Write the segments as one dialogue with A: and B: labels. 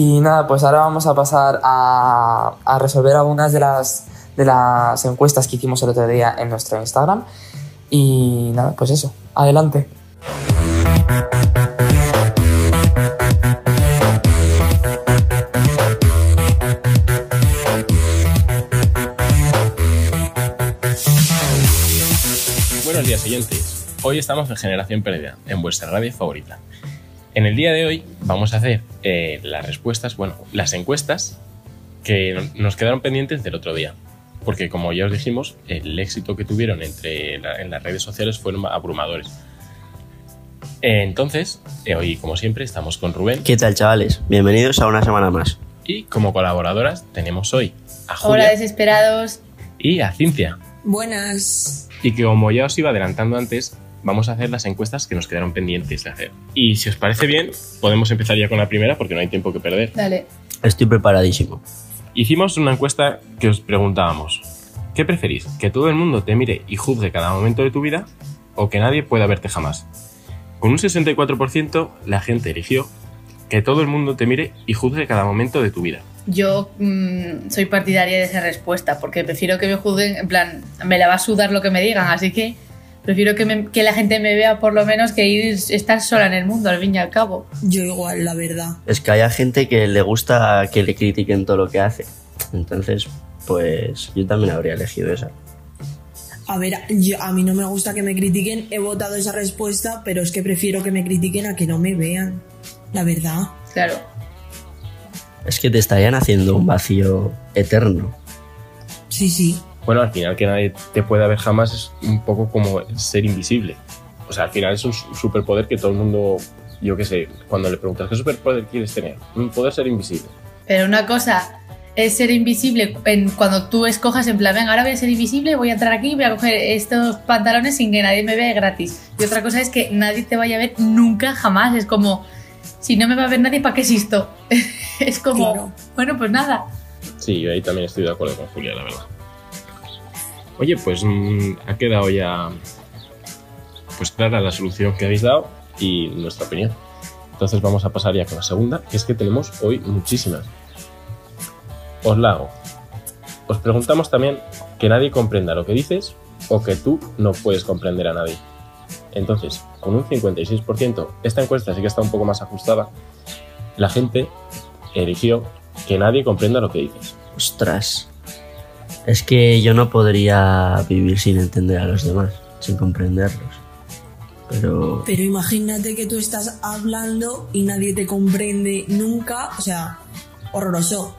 A: Y nada, pues ahora vamos a pasar a, resolver algunas de las, de las encuestas que hicimos el otro día en nuestro Instagram. Y nada, pues eso, adelante.
B: Buenos días, oyentes. Hoy estamos en Generación Perdida, en vuestra radio favorita. En el día de hoy vamos a hacer eh, las respuestas, bueno, las encuestas que no- nos quedaron pendientes del otro día. Porque como ya os dijimos, el éxito que tuvieron entre la- en las redes sociales fueron abrumadores. Eh, Entonces, eh, hoy como siempre estamos con Rubén
C: ¿Qué tal, chavales? Bienvenidos a una semana más.
B: y como colaboradoras tenemos hoy a
D: Hola,
B: Julia
D: desesperados.
B: y a Cintia.
E: Buenas.
B: Y que como ya os iba adelantando antes, vamos a hacer las encuestas que nos quedaron pendientes de hacer. Y si os parece bien, podemos empezar ya con la primera porque no hay tiempo que perder.
D: Dale.
C: Estoy preparadísimo.
B: Hicimos una encuesta que os preguntábamos, ¿qué preferís? ¿Que todo el mundo te mire y juzgue cada momento de tu vida o que nadie pueda verte jamás? Con un 64% la gente eligió que todo el mundo te mire y juzgue cada momento de tu vida.
D: Yo mm, soy partidaria de esa respuesta porque prefiero que me juzguen, en plan, me la va a sudar lo que me digan, así que prefiero que, me- que la gente me vea por lo menos que ir, estar sola en el mundo, al fin y al cabo.
E: Yo igual, la verdad.
C: Es que haya gente que le gusta que le critiquen todo lo que hace. Entonces, pues yo también habría elegido esa.
E: A ver, yo, a mí no me gusta que me critiquen. He votado esa respuesta, pero es que prefiero que me critiquen a que no me vean. La verdad.
D: Claro.
C: Es que te estarían haciendo un vacío eterno.
E: Sí, sí.
B: Bueno, al final que nadie te pueda ver jamás es un poco como ser invisible. O sea, al final es un su- superpoder que todo el mundo, yo qué sé, cuando le preguntas qué superpoder quieres tener, un poder ser invisible.
D: Pero una cosa es ser invisible en, cuando tú escojas en plan, venga, ahora voy a ser invisible, voy a entrar aquí, voy a coger estos pantalones sin que nadie me vea gratis. Y otra cosa es que nadie te vaya a ver nunca, jamás. Es como, si no me va a ver nadie, ¿para qué existo? es como,
E: Claro.
D: bueno, pues nada.
B: Sí, yo ahí también estoy de acuerdo con Julia, la verdad. Oye, pues mm, ha quedado ya pues clara la solución que habéis dado y nuestra opinión. Entonces vamos a pasar ya con la segunda, que es que tenemos hoy muchísimas. Os la hago. Os preguntamos también que nadie comprenda lo que dices o que tú no puedes comprender a nadie. Entonces, con un 56%, esta encuesta sí que está un poco más ajustada, la gente eligió que nadie comprenda lo que dices.
C: Ostras. Es que yo no podría vivir sin entender a los demás, sin comprenderlos. Pero
E: Pero imagínate que tú estás hablando y nadie te comprende nunca. O sea, horroroso.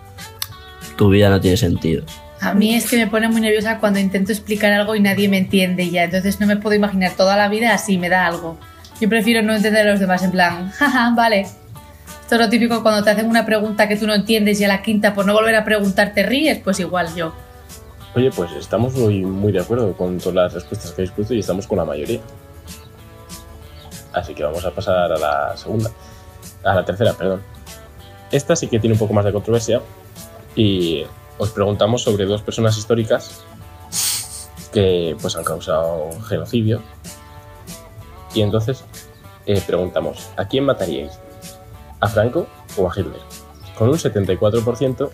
C: tu vida no tiene sentido.
D: A mí es que me pone muy nerviosa cuando intento explicar algo y nadie me entiende ya. Entonces no me puedo imaginar toda la vida así, me da algo. Yo prefiero no entender a los demás en plan, jaja, vale. Esto es lo típico cuando te hacen una pregunta que tú no entiendes y a la quinta por no volver a preguntar te ríes, pues igual yo.
B: Oye, pues estamos hoy muy de acuerdo con todas las respuestas que habéis puesto y estamos con la mayoría. Así que vamos a pasar a la segunda. A la tercera, perdón. Esta sí que tiene un poco más de controversia y os preguntamos sobre dos personas históricas que pues han causado genocidio. Y entonces eh, preguntamos, ¿a quién mataríais? ¿A Franco o a Hitler? Con un 74%,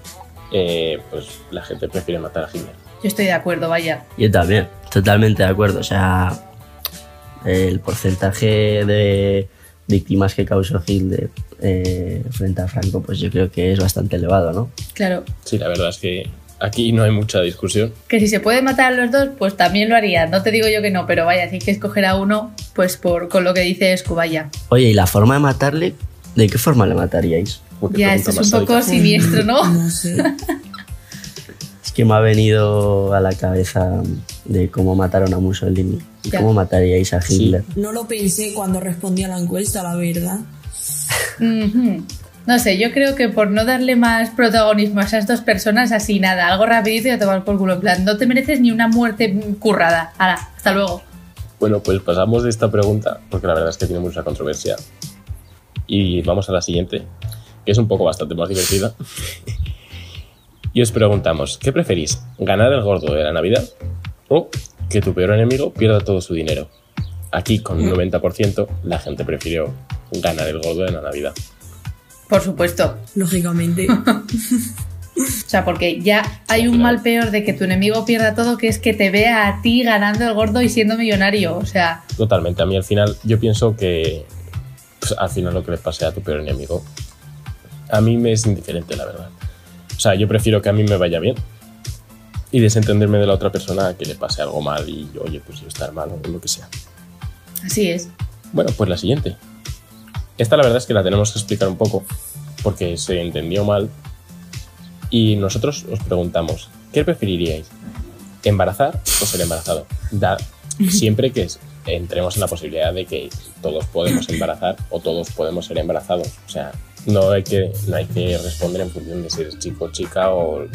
B: eh, pues la gente prefiere matar a Hitler.
D: Yo estoy de acuerdo, vaya.
C: Yo también, totalmente de acuerdo. O sea, el porcentaje de víctimas que causó Hitler eh, frente a Franco, pues yo creo que es bastante elevado, ¿no?
D: Claro.
B: Sí, la verdad es que aquí no hay mucha discusión.
D: Que si se puede matar a los dos, pues también lo haría. No te digo yo que no, pero vaya, si hay que escoger a uno, pues por con lo que dice Escubaya.
C: Oye, ¿y la forma de matarle? ¿De qué forma le mataríais?
D: Ya, esto es un poco siniestro, ¿no?
E: No sé.
C: Que me ha venido a la cabeza de cómo mataron a Mussolini. ¿Y
D: Ya.
C: cómo mataríais a Hitler?
E: No lo pensé cuando respondí a la encuesta, la verdad.
D: Ujú. No sé, yo creo que por no darle más protagonismo a esas dos personas, así nada, algo rapidito y a tomar por culo. En plan, no te mereces ni una muerte currada. Hala, hasta luego.
B: Bueno, pues pasamos de esta pregunta, porque la verdad es que tiene mucha controversia. Y vamos a la siguiente, que es un poco bastante más divertida. y os preguntamos, ¿qué preferís? ¿Ganar el gordo de la Navidad o que tu peor enemigo pierda todo su dinero? Aquí, con un 90%, la gente prefirió ganar el gordo de la Navidad.
D: Por supuesto.
E: lógicamente.
D: O sea, porque ya hay un mal peor de que tu enemigo pierda todo, que es que te vea a ti ganando el gordo y siendo millonario. O sea,
B: Totalmente. A mí al final, yo pienso que pues, al final lo que le pase a tu peor enemigo, a mí me es indiferente, la verdad. O sea, yo prefiero que a mí me vaya bien y desentenderme de la otra persona que le pase algo mal y, oye, pues yo estar mal o lo que sea.
D: así es.
B: Bueno, pues la siguiente. Esta la verdad es que la tenemos que explicar un poco porque se entendió mal y nosotros os preguntamos, ¿qué preferiríais? ¿Embarazar o ser embarazado? Da, siempre que entremos en la posibilidad de que todos podemos embarazar o todos podemos ser embarazados. O sea, no hay que, no hay que responder en función de si eres chico o chica o...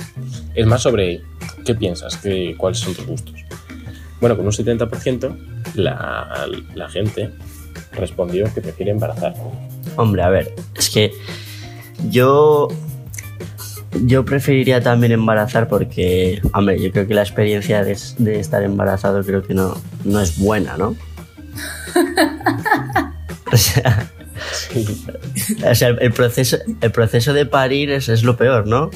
B: Es más sobre qué piensas, qué, cuáles son tus gustos. Bueno, con un 70% la, la gente respondió que prefiere embarazar.
C: Hombre, a ver, es que yo. Yo preferiría también embarazar porque, hombre, yo creo que la experiencia de, de estar embarazado creo que no, no es buena, ¿no? o sea, o sea, el, proceso, el proceso de parir es, es lo peor, ¿no?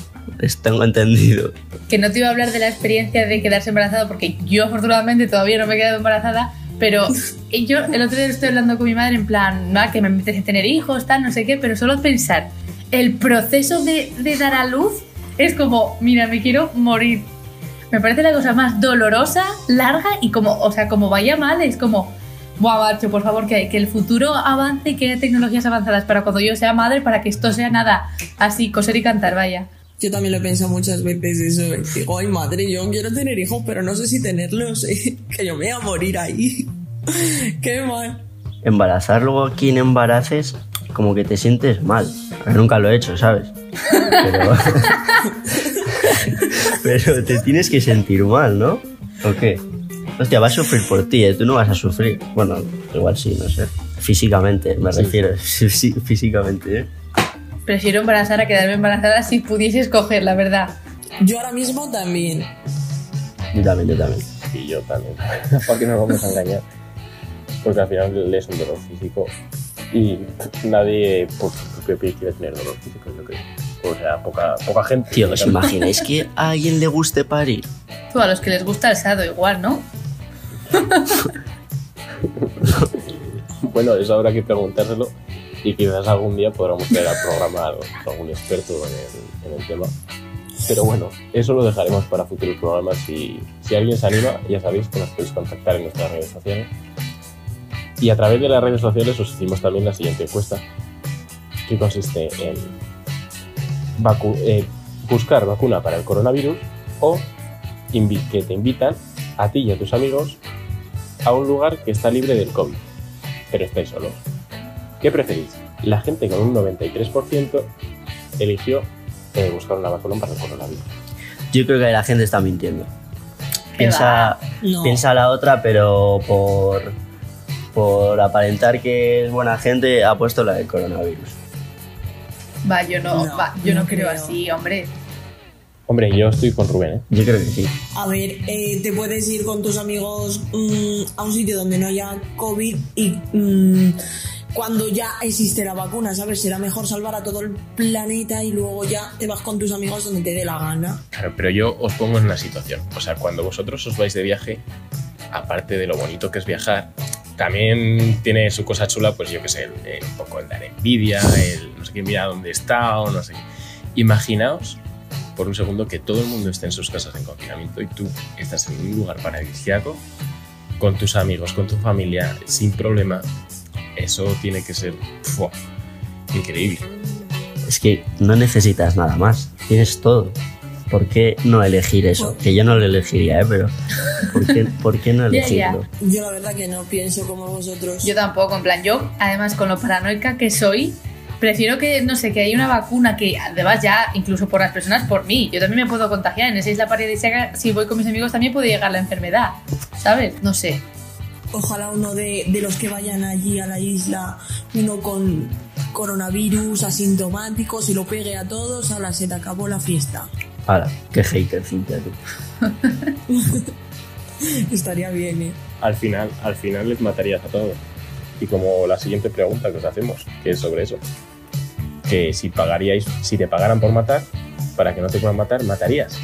C: Tengo entendido.
D: Que no te iba a hablar de la experiencia de quedarse embarazada, porque yo afortunadamente todavía no me he quedado embarazada, pero yo el otro día estoy hablando con mi madre en plan, "Ma, que me apetece tener hijos, tal, no sé qué, pero solo pensar, el proceso de, de dar a luz es como, mira, me quiero morir. Me parece la cosa más dolorosa, larga y como, o sea, como vaya mal, es como, buah, macho, por favor, que, que el futuro avance y que haya tecnologías avanzadas para cuando yo sea madre, para que esto sea nada así, coser y cantar, vaya.
E: Yo también lo he pensado muchas veces eso. eh. Digo, ay madre, yo quiero tener hijos, pero no sé si tenerlos. eh, Que yo me voy a morir ahí. Qué mal.
C: Embarazar luego a quien embaraces, como que te sientes mal. Nunca lo he hecho, ¿sabes? Pero, pero te tienes que sentir mal, ¿no? ¿O qué? Hostia, va a sufrir por ti, ¿eh? tú no vas a sufrir. Bueno, igual sí, no sé. Físicamente, me
B: Sí.
C: refiero. Sí, sí, físicamente, ¿eh?
D: Prefiero embarazar a quedarme embarazada si pudiese escoger, la verdad.
E: Yo ahora mismo también.
C: Yo también, yo también.
B: Y yo también. ¿Para qué nos vamos a engañar? Porque al final es un dolor físico y nadie por su propio pie quiere tener dolor físico, yo creo. O sea, poca, poca gente.
C: Tío, ¿os imagináis que a alguien le guste parir?
D: Tú, a los que les gusta el sado, igual, ¿no?
B: Bueno, eso habrá que preguntárselo y quizás algún día podamos traer a algún experto en el, tema. Pero bueno, eso lo dejaremos para futuros programas. y si alguien se anima, ya sabéis que nos podéis contactar en nuestras redes sociales. Y a través de las redes sociales os hicimos también la siguiente encuesta, que consiste en eh, buscar vacuna para el coronavirus o que te invitan a ti y a tus amigos a un lugar que está libre del COVID, pero estáis solos. ¿Qué preferís? La gente con un 93% eligió eh, buscar una vacuna para el coronavirus.
C: Yo creo que la gente está mintiendo.
D: ¿Qué
C: Piensa,
E: No.
C: piensa la otra, pero por, por aparentar que es buena gente ha puesto la del coronavirus.
D: Va, yo no,
E: No,
D: va, yo no,
E: no
D: creo,
E: creo.
D: así, hombre.
B: Hombre, yo estoy con Rubén, ¿eh?
C: Yo creo que sí.
E: A ver, eh, te puedes ir con tus amigos mm, a un sitio donde no haya COVID y mm, cuando ya existe la vacuna, ¿sabes? Será mejor salvar a todo el planeta y luego ya te vas con tus amigos donde te dé la gana.
B: Claro, pero yo os pongo en una situación. O sea, cuando vosotros os vais de viaje, aparte de lo bonito que es viajar, también tiene su cosa chula, pues yo qué sé, el- el- un poco el dar envidia, el no sé qué, mira dónde está o no sé qué. Imaginaos por un segundo que todo el mundo esté en sus casas en confinamiento y tú estás en un lugar paradisíaco con tus amigos, con tu familia, sin problema. Eso tiene que ser ¡fua! increíble.
C: Es que no necesitas nada más. Tienes todo. ¿Por qué no elegir eso? Que yo no lo elegiría, ¿eh? Pero ¿por qué, por qué no elegirlo?
E: Yo la verdad que no pienso como vosotros.
D: Yo tampoco, en plan, yo, además, con lo paranoica que soy, prefiero que, no sé, que haya una vacuna que, además, ya, incluso por las personas, por mí, yo también me puedo contagiar. En esa isla paradisíaca, si voy con mis amigos, también puede llegar la enfermedad, ¿sabes? No sé.
E: Ojalá uno de, de los que vayan allí a la isla, uno con coronavirus asintomático, se lo pegue a todos, ahora se te acabó la fiesta.
C: Ahora, qué hater, Cintia, tú.
E: Estaría bien, ¿eh?
B: al final, al final les matarías a todos. Y como la siguiente pregunta que os hacemos, que es sobre eso. que si pagaríais, si te pagaran por matar, para que no te puedan matar, matarías.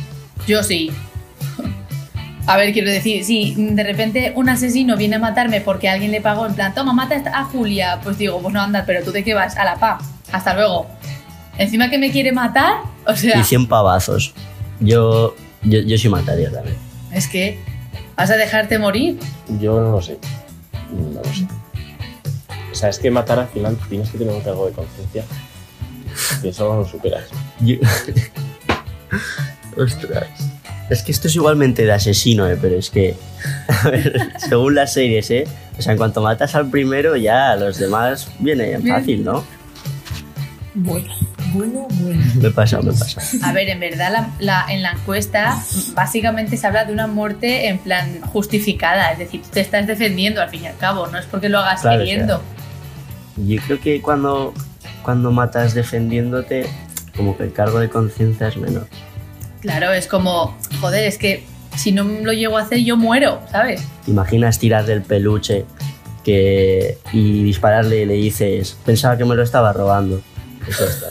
D: Yo sí. A ver, quiero decir, si de repente un asesino viene a matarme porque alguien le pagó en plan, toma, mata a Julia, pues digo, pues no anda, pero tú de qué vas, a la pa, hasta luego. Encima que me quiere matar, o sea,
C: Y 100 pavazos. Yo, yo, yo sí mataría también.
D: es que vas a dejarte morir.
B: Yo no lo sé. No lo sé. O sea, es que matar al final tienes que tener un cargo de conciencia. Y eso no lo superas.
C: Yo- Ostras. Es que esto es igualmente de asesino, ¿eh? pero es que, a ver, según las series, ¿eh? O sea, en cuanto matas al primero, ya los demás viene
D: Bien.
C: fácil, ¿no?
E: Bueno, bueno, bueno.
C: Me pasa, me pasa.
D: A ver, en verdad la- la- en la encuesta básicamente se habla de una muerte en plan justificada, es decir, tú te estás defendiendo al fin y al cabo, no es porque lo hagas
C: Claro,
D: queriendo.
C: Yo creo que cuando, cuando matas defendiéndote, como que el cargo de conciencia es menor.
D: Claro, es como, joder, es que si no lo llego a hacer yo muero, ¿sabes?
C: ¿Te imaginas tirar del peluche que, y dispararle y le dices, pensaba que me lo estaba robando? Eso está.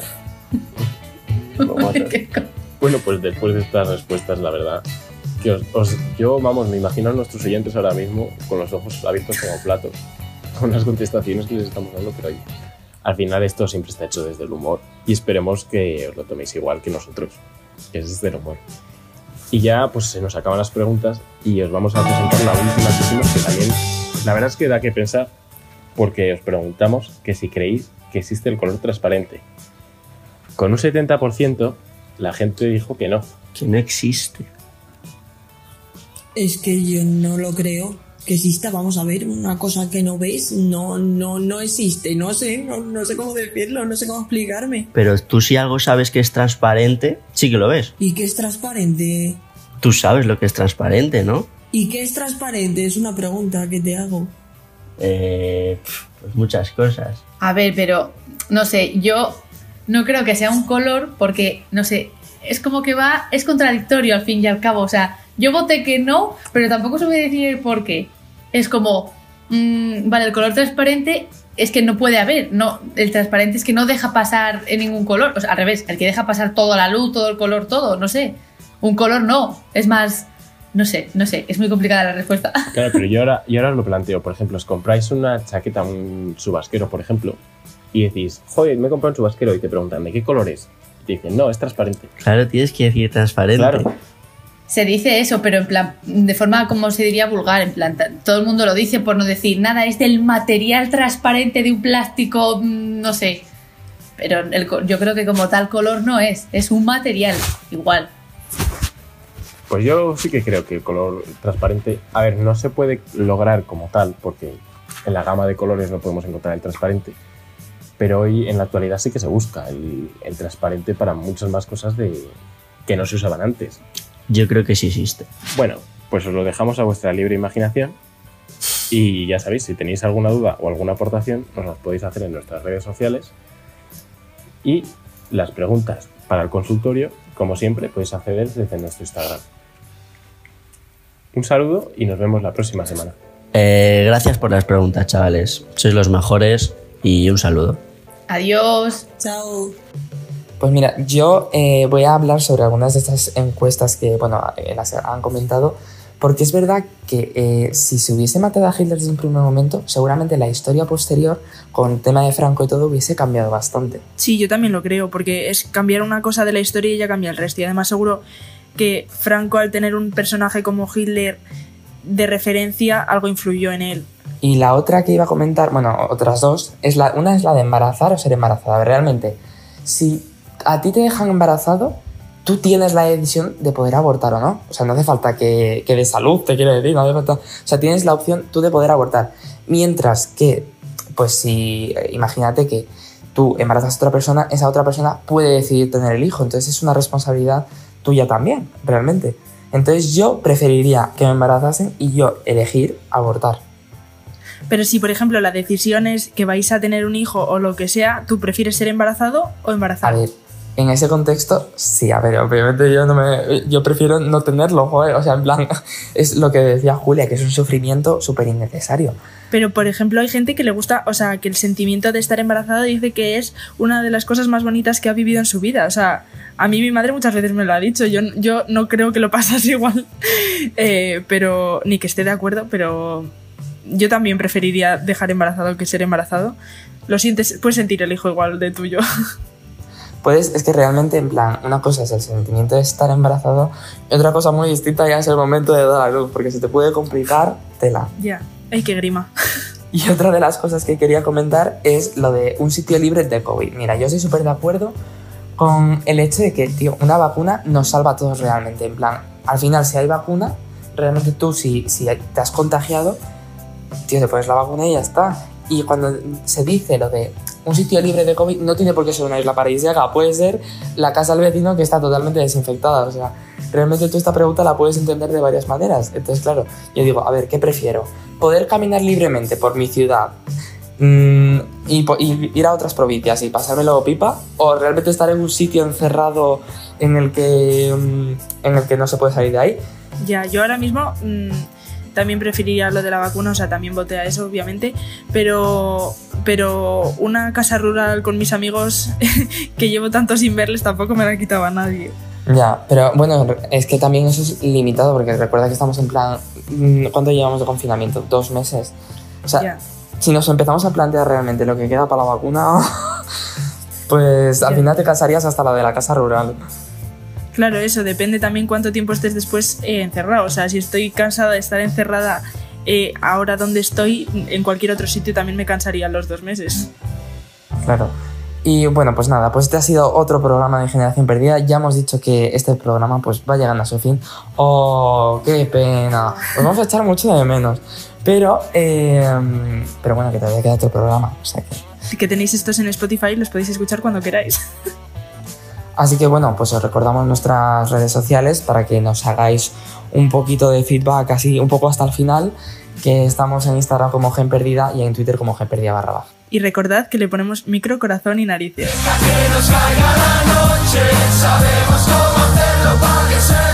B: Bueno, pues después de estas respuestas, la verdad, que os, os- yo, vamos, me imagino a nuestros oyentes ahora mismo con los ojos abiertos como platos, con las contestaciones que les estamos dando, pero oye, al final esto siempre está hecho desde el humor y esperemos que os lo toméis igual que nosotros, que es desde el humor. Y ya, pues se nos acaban las preguntas y os vamos a presentar la última que hicimos, que también, la verdad es que da que pensar, porque os preguntamos que si creéis que existe el color transparente. Con un 70%, la gente dijo que no.
C: Que no existe.
E: Es que yo no lo creo que exista. Vamos a ver, una cosa que no ves no, no, no existe. No sé, no, no sé cómo decirlo, no sé cómo explicarme.
C: Pero tú si algo sabes que es transparente, sí que lo ves.
E: ¿Y qué es transparente?
C: Tú sabes lo que es transparente, ¿no?
E: ¿Y qué es transparente? Es una pregunta que te hago.
C: Eh, pues muchas cosas.
D: A ver, pero no sé, yo no creo que sea un color porque, no sé, es como que va, es contradictorio al fin y al cabo. O sea, yo voté que no, pero tampoco se voy a decir el por qué. Es como, mm, vale, el color transparente es que no puede haber. No, el transparente es que no deja pasar en ningún color. O sea, al revés, el que deja pasar toda la luz, todo el color, todo, no sé. Un color no, es más, no sé, no sé, es muy complicada la respuesta.
B: Claro, pero yo ahora, yo ahora lo planteo. Por ejemplo, os compráis una chaqueta, un subasquero, por ejemplo, y decís, joder, me he comprado un subasquero y te preguntan, ¿de qué color es? Y te dicen, no, es transparente.
C: Claro, tienes que decir transparente.
B: Claro.
D: Se dice eso, pero en plan, de forma como se diría vulgar, en plan, todo el mundo lo dice por no decir nada, es del material transparente de un plástico, mm, no sé. Pero yo creo que como tal color no es, es un material, igual.
B: Pues yo sí que creo que el color transparente, a ver, no se puede lograr como tal, porque en la gama de colores no podemos encontrar el transparente, pero hoy en la actualidad sí que se busca el, el transparente para muchas más cosas de, que no se usaban antes.
C: Yo creo que sí existe.
B: Bueno, pues os lo dejamos a vuestra libre imaginación y ya sabéis, si tenéis alguna duda o alguna aportación, nos las podéis hacer en nuestras redes sociales y las preguntas para el consultorio, como siempre, podéis acceder desde nuestro Instagram. Un saludo y nos vemos la próxima semana.
C: Eh, gracias por las preguntas, chavales. Sois los mejores y un saludo.
D: Adiós.
E: Chao.
A: Pues mira, yo eh, voy a hablar sobre algunas de estas encuestas que, bueno, eh, las han comentado, porque es verdad que eh, si se hubiese matado a Hitler desde un primer momento, seguramente la historia posterior, con el tema de Franco y todo, hubiese cambiado bastante.
F: Sí, yo también lo creo, porque es cambiar una cosa de la historia y ya cambia el resto. Y además seguro que Franco al tener un personaje como Hitler de referencia, algo influyó en él.
A: Y la otra que iba a comentar, bueno, otras dos, es la, una es la de embarazar o ser embarazada. Realmente, si a ti te dejan embarazado, tú tienes la decisión de poder abortar o no. O sea, no hace falta que, que de salud, te quiero decir, no hace falta. O sea, tienes la opción tú de poder abortar. Mientras que, pues si, imagínate que tú embarazas a otra persona, esa otra persona puede decidir tener el hijo. Entonces es una responsabilidad tuya también, realmente. Entonces yo preferiría que me embarazasen y yo elegir abortar.
F: Pero si, por ejemplo, la decisión es que vais a tener un hijo o lo que sea, ¿tú prefieres ser embarazado o
A: A
F: embarazada?
A: ver, En ese contexto, sí, a ver, obviamente yo no me. Yo prefiero no tenerlo, joder. O sea, en plan, es lo que decía Julia, que es un sufrimiento súper innecesario.
F: Pero, por ejemplo, hay gente que le gusta, o sea, que el sentimiento de estar embarazada dice que es una de las cosas más bonitas que ha vivido en su vida. O sea, a mí mi madre muchas veces me lo ha dicho. Yo, yo no creo que lo pasas igual, eh, pero ni que esté de acuerdo, pero yo también preferiría dejar embarazado que ser embarazado. Lo sientes, puedes sentir el hijo igual de tuyo.
A: Puedes, es que realmente, en plan, una cosa es el sentimiento de estar embarazado y otra cosa muy distinta ya es el momento de dar a luz, porque se te puede complicar tela.
F: ya, ay, qué grima.
A: Y otra de las cosas que quería comentar es lo de un sitio libre de COVID. Mira, yo estoy súper de acuerdo con el hecho de que, tío, una vacuna nos salva a todos realmente. En plan, al final, si hay vacuna, realmente tú, si, si te has contagiado, tío, te pones la vacuna y ya está. Y cuando se dice lo de un sitio libre de COVID, no tiene por qué ser una isla paradisíaca, puede ser la casa del vecino que está totalmente desinfectada. O sea, realmente tú esta pregunta la puedes entender de varias maneras. Entonces, claro, yo digo, a ver, ¿qué prefiero? ¿Poder caminar libremente por mi ciudad mm, y, ir a otras provincias y pasármelo pipa? ¿O realmente estar en un sitio encerrado en el que, mm, en el que no se puede salir de ahí?
F: Ya, yo ahora mismo mm, también preferiría lo de la vacuna, o sea, también voté a eso, obviamente, pero, pero una casa rural con mis amigos que llevo tanto sin verles tampoco me la quitaba a nadie.
A: Ya, pero bueno, es que también eso es limitado porque recuerda que estamos en plan. mm, ¿Cuánto llevamos de confinamiento? ¿Dos meses? O sea, si nos empezamos a plantear realmente lo que queda para la vacuna, pues al final te casarías hasta la de la casa rural.
F: Claro, eso depende también cuánto tiempo estés después eh, encerrado. O sea, si estoy cansada de estar encerrada eh, ahora donde estoy, en cualquier otro sitio también me cansarían los dos meses.
A: Claro. Y bueno, pues nada, pues este ha sido otro programa de Generación Perdida. Ya hemos dicho que este programa pues va llegando a su fin. ¡Oh, qué pena! Os vamos a echar mucho de menos. Pero, eh, pero bueno, que todavía queda otro programa. O sea que...
F: Que tenéis estos en Spotify, los podéis escuchar cuando queráis.
A: Así que bueno, pues os recordamos nuestras redes sociales para que nos hagáis un poquito de feedback así un poco hasta el final, que estamos en Instagram como Gen Perdida y en Twitter como Gen Perdida barra.
F: Y recordad que le ponemos micro, corazón y narices.
G: Deja que nos caiga la noche, sabemos cómo hacerlo para que sea.